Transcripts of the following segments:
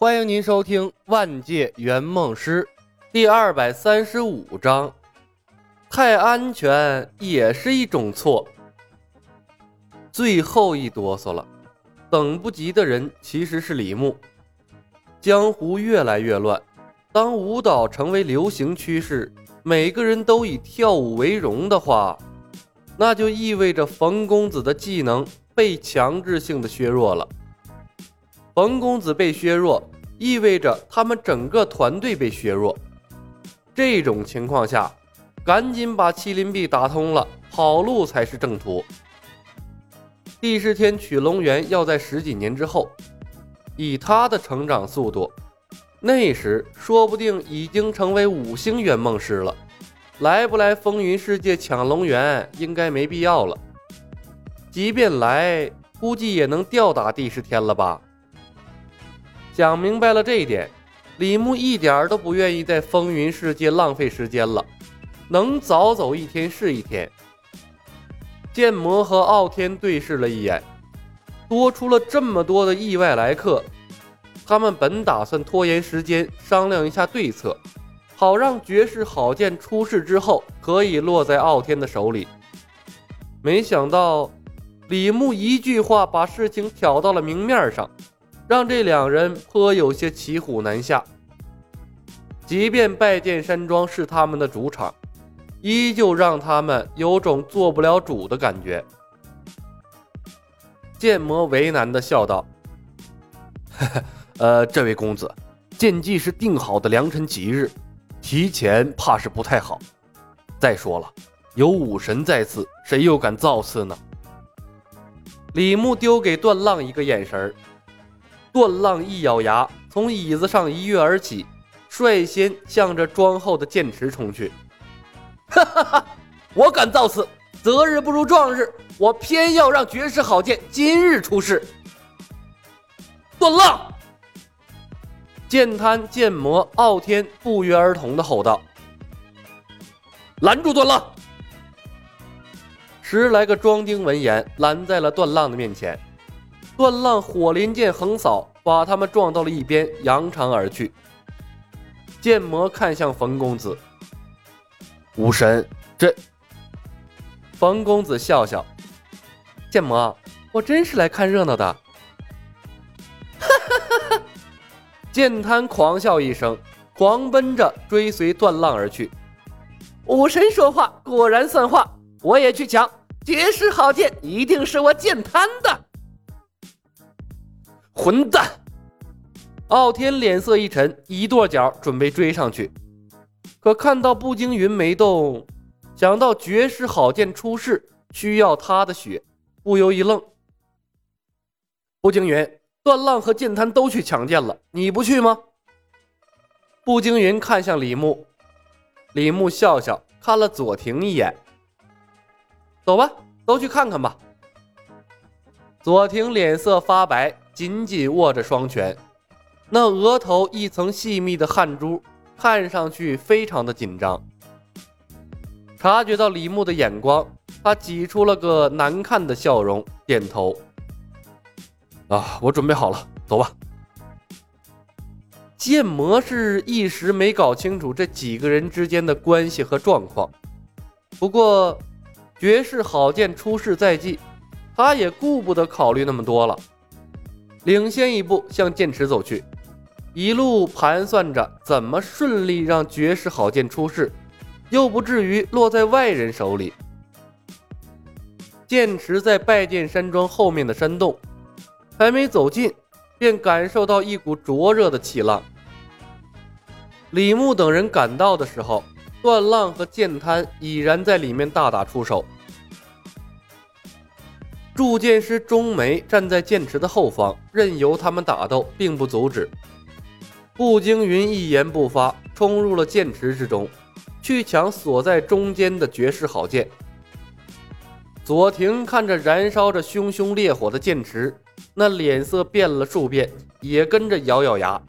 欢迎您收听《万界圆梦师》第二百三十五章。太安全也是一种错。最后一哆嗦了，等不及的人其实是李牧。江湖越来越乱，当舞蹈成为流行趋势，每个人都以跳舞为荣的话，那就意味着冯公子的技能被强制性的削弱了。冯公子被削弱，意味着他们整个团队被削弱。这种情况下，赶紧把麒麟臂打通了，跑路才是正途。帝释天取龙元要在十几年之后，以他的成长速度，那时说不定已经成为五星圆梦师了。来不来风云世界抢龙元，应该没必要了。即便来，估计也能吊打帝释天了吧。想明白了这一点，李牧一点儿都不愿意在风云世界浪费时间了，能早走一天是一天。剑魔和傲天对视了一眼，多出了这么多的意外来客，他们本打算拖延时间商量一下对策，好让绝世好剑出世之后可以落在傲天的手里。没想到李牧一句话把事情挑到了明面上。让这两人颇有些骑虎难下。即便拜剑山庄是他们的主场，依旧让他们有种做不了主的感觉。剑魔为难的笑道：“呵呵呃，这位公子，剑祭是定好的良辰吉日，提前怕是不太好。再说了，有武神在此，谁又敢造次呢？”李牧丢给段浪一个眼神儿。段浪一咬牙，从椅子上一跃而起，率先向着庄后的剑池冲去。哈哈哈！我敢造次，择日不如撞日，我偏要让绝世好剑今日出世。段浪、剑贪、剑魔、傲天不约而同的吼道：“拦住段浪！”十来个庄丁闻言，拦在了段浪的面前。段浪火麟剑横扫，把他们撞到了一边，扬长而去。剑魔看向冯公子，武神，这……冯公子笑笑，剑魔，我真是来看热闹的。哈哈哈哈！剑滩狂笑一声，狂奔着追随段浪而去。武神说话果然算话，我也去抢绝世好剑，一定是我剑滩的。混蛋！傲天脸色一沉，一跺脚准备追上去，可看到步惊云没动，想到绝世好剑出世需要他的血，不由一愣。步惊云，段浪和剑滩都去抢剑了，你不去吗？步惊云看向李牧，李牧笑笑，看了左庭一眼，走吧，都去看看吧。左庭脸色发白。紧紧握着双拳，那额头一层细密的汗珠，看上去非常的紧张。察觉到李牧的眼光，他挤出了个难看的笑容，点头：“啊，我准备好了，走吧。”剑魔是一时没搞清楚这几个人之间的关系和状况，不过绝世好剑出世在即，他也顾不得考虑那么多了。领先一步向剑池走去，一路盘算着怎么顺利让绝世好剑出世，又不至于落在外人手里。剑池在拜剑山庄后面的山洞，还没走近，便感受到一股灼热的气浪。李牧等人赶到的时候，段浪和剑滩已然在里面大打出手。铸剑师钟梅站在剑池的后方，任由他们打斗，并不阻止。步惊云一言不发，冲入了剑池之中，去抢锁在中间的绝世好剑。左庭看着燃烧着熊熊烈火的剑池，那脸色变了数遍，也跟着咬咬牙。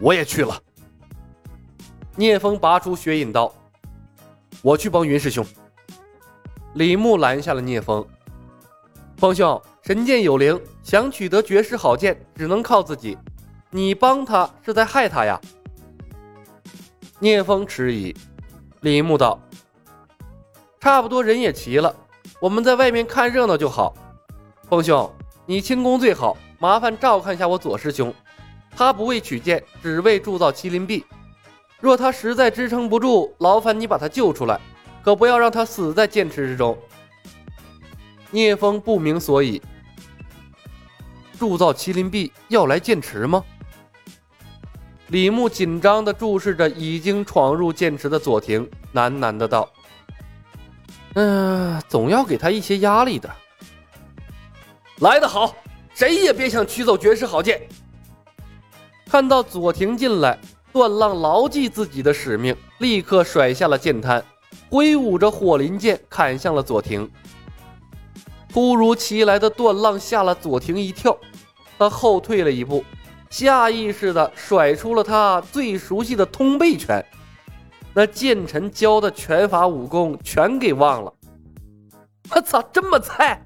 我也去了。聂风拔出血饮刀，我去帮云师兄。李牧拦下了聂风，风兄，神剑有灵，想取得绝世好剑，只能靠自己。你帮他是在害他呀？聂风迟疑，李牧道：“差不多人也齐了，我们在外面看热闹就好。风兄，你轻功最好，麻烦照看一下我左师兄，他不为取剑，只为铸造麒麟臂。若他实在支撑不住，劳烦你把他救出来，可不要让他死在剑池之中。”聂风不明所以。铸造麒麟臂要来剑池吗？李牧紧张地注视着已经闯入剑池的左庭，喃喃的道：“嗯，总要给他一些压力的。来得好，谁也别想取走绝世好剑。”看到左庭进来，段浪牢记自己的使命，立刻甩下了剑摊，挥舞着火麟剑砍向了左庭。突如其来的断浪吓了左庭一跳，他后退了一步，下意识地甩出了他最熟悉的通背拳。那剑臣教的拳法武功全给忘了。我操，这么菜！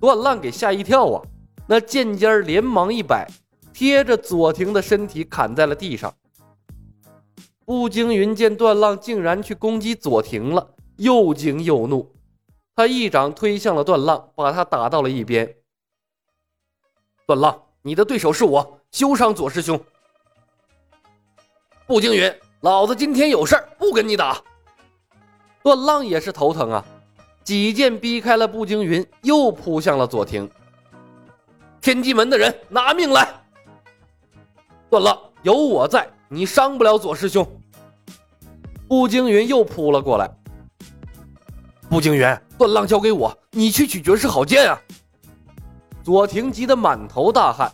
断浪给吓一跳啊！那剑尖连忙一摆，贴着左庭的身体砍在了地上。步惊云见段浪竟然去攻击左庭了，又惊又怒。他一掌推向了段浪，把他打到了一边。段浪，你的对手是我，休伤左师兄。步惊云，老子今天有事儿，不跟你打。段浪也是头疼啊，几剑逼开了步惊云，又扑向了左庭。天机门的人，拿命来！段浪，有我在，你伤不了左师兄。步惊云又扑了过来。步惊云，段浪交给我，你去取绝世好剑啊！左庭急得满头大汗。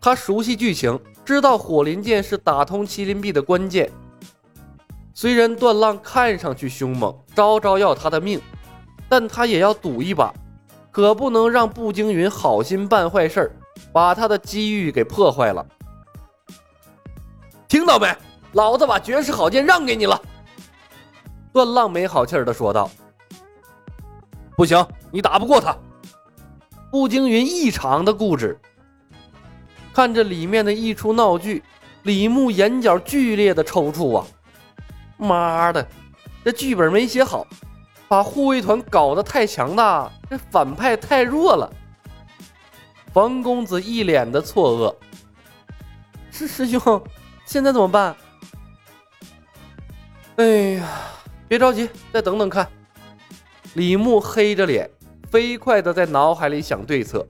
他熟悉剧情，知道火麟剑是打通麒麟臂的关键。虽然段浪看上去凶猛，招招要他的命，但他也要赌一把，可不能让步惊云好心办坏事把他的机遇给破坏了。听到没？老子把绝世好剑让给你了。段浪没好气儿的说道：“不行，你打不过他。”步惊云异常的固执。看着里面的一出闹剧，李牧眼角剧烈的抽搐啊！妈的，这剧本没写好，把护卫团搞得太强大，这反派太弱了。冯公子一脸的错愕：“师师兄，现在怎么办？”哎呀！别着急，再等等看。李牧黑着脸，飞快的在脑海里想对策。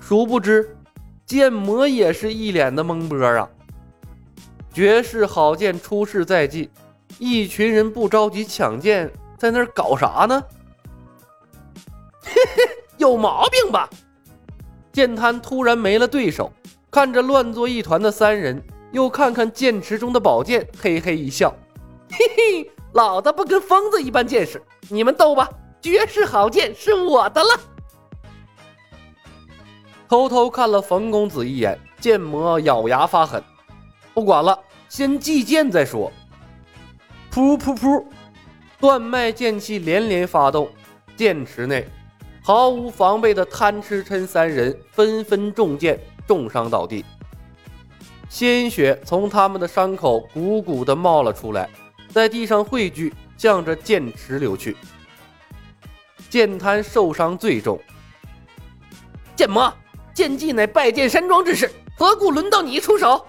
殊不知，剑魔也是一脸的懵波啊！绝世好剑出世在即，一群人不着急抢剑，在那儿搞啥呢？嘿嘿，有毛病吧？剑滩突然没了对手，看着乱作一团的三人，又看看剑池中的宝剑，嘿嘿一笑，嘿嘿。老子不跟疯子一般见识，你们斗吧！绝世好剑是我的了。偷偷看了冯公子一眼，剑魔咬牙发狠，不管了，先祭剑再说。噗噗噗，断脉剑气连连发动，剑池内毫无防备的贪吃嗔三人纷纷中剑，重伤倒地，鲜血从他们的伤口鼓鼓的冒了出来。在地上汇聚，向着剑池流去。剑滩受伤最重。剑魔，剑技乃拜剑山庄之事，何故轮到你出手？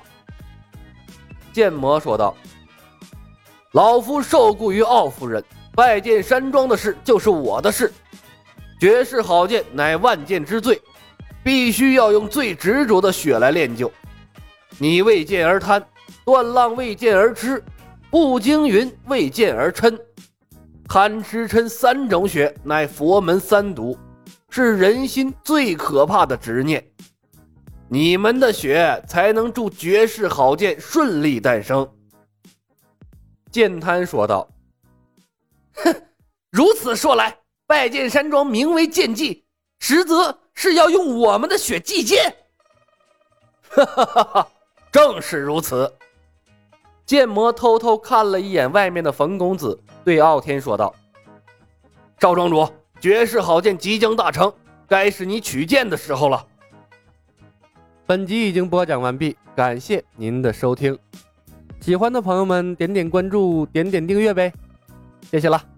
剑魔说道：“老夫受雇于傲夫人，拜剑山庄的事就是我的事。绝世好剑乃万剑之最，必须要用最执着的血来练就。你为剑而贪，断浪为剑而痴。”步惊云为剑而嗔，贪痴嗔三种血乃佛门三毒，是人心最可怕的执念。你们的血才能助绝世好剑顺利诞生。剑滩说道：“哼，如此说来，拜剑山庄名为剑祭，实则是要用我们的血祭剑。”哈哈哈哈，正是如此。剑魔偷偷看了一眼外面的冯公子，对傲天说道：“赵庄主，绝世好剑即将大成，该是你取剑的时候了。”本集已经播讲完毕，感谢您的收听。喜欢的朋友们点点关注，点点订阅呗，谢谢了。